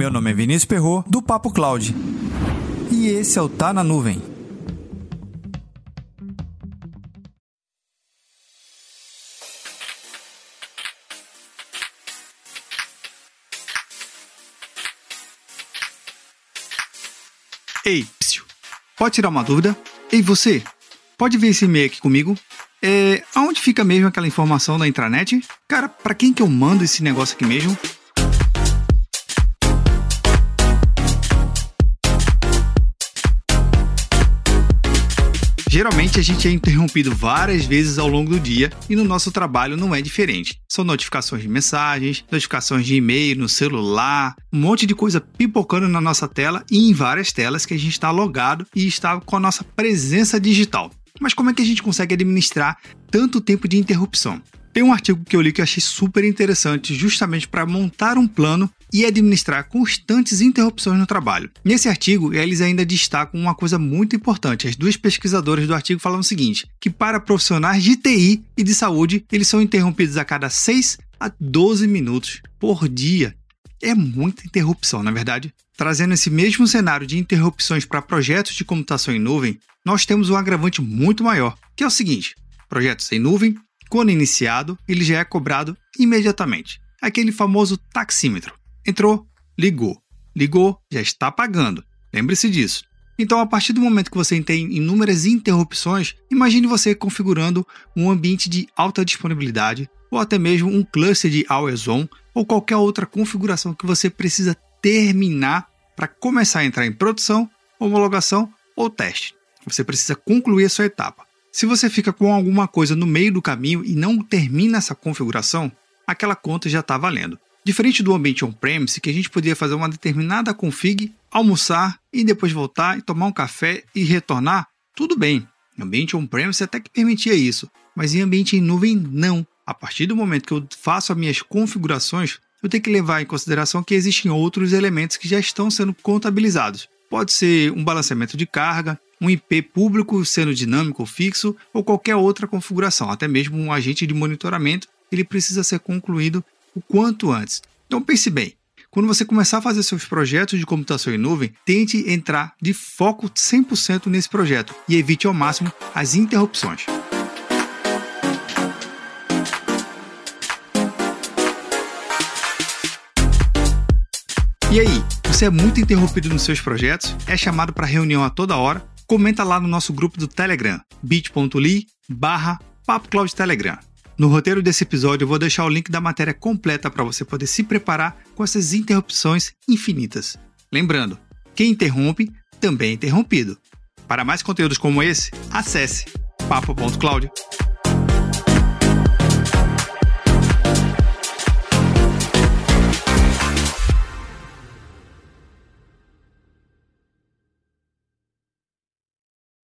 Meu nome é Vinícius Perro do Papo Cloud. E esse é o Tá na Nuvem. Ei, psiu. pode tirar uma dúvida? Ei, você, pode ver esse e-mail aqui comigo? É, aonde fica mesmo aquela informação da intranet? Cara, para quem que eu mando esse negócio aqui mesmo? Geralmente a gente é interrompido várias vezes ao longo do dia e no nosso trabalho não é diferente. São notificações de mensagens, notificações de e-mail no celular, um monte de coisa pipocando na nossa tela e em várias telas que a gente está logado e está com a nossa presença digital. Mas como é que a gente consegue administrar tanto tempo de interrupção? Tem um artigo que eu li que eu achei super interessante, justamente para montar um plano e administrar constantes interrupções no trabalho. Nesse artigo, eles ainda destacam uma coisa muito importante. As duas pesquisadoras do artigo falam o seguinte: que para profissionais de TI e de saúde, eles são interrompidos a cada 6 a 12 minutos por dia. É muita interrupção, na é verdade. Trazendo esse mesmo cenário de interrupções para projetos de computação em nuvem, nós temos um agravante muito maior, que é o seguinte: projetos em nuvem, quando iniciado, ele já é cobrado imediatamente. Aquele famoso taxímetro. Entrou, ligou. Ligou, já está pagando. Lembre-se disso. Então, a partir do momento que você tem inúmeras interrupções, imagine você configurando um ambiente de alta disponibilidade ou até mesmo um cluster de always on ou qualquer outra configuração que você precisa terminar para começar a entrar em produção, homologação ou teste. Você precisa concluir a sua etapa. Se você fica com alguma coisa no meio do caminho e não termina essa configuração, aquela conta já está valendo. Diferente do ambiente on-premise, que a gente podia fazer uma determinada config, almoçar e depois voltar e tomar um café e retornar, tudo bem. Em ambiente on-premise até que permitia isso, mas em ambiente em nuvem não. A partir do momento que eu faço as minhas configurações, eu tenho que levar em consideração que existem outros elementos que já estão sendo contabilizados. Pode ser um balanceamento de carga, um IP público sendo dinâmico ou fixo, ou qualquer outra configuração, até mesmo um agente de monitoramento, ele precisa ser concluído o quanto antes. Então pense bem, quando você começar a fazer seus projetos de computação em nuvem, tente entrar de foco 100% nesse projeto e evite ao máximo as interrupções. E aí, você é muito interrompido nos seus projetos? É chamado para reunião a toda hora? Comenta lá no nosso grupo do Telegram, bit.ly barra Telegram. No roteiro desse episódio eu vou deixar o link da matéria completa para você poder se preparar com essas interrupções infinitas. Lembrando, quem interrompe também é interrompido. Para mais conteúdos como esse, acesse papo.cloud.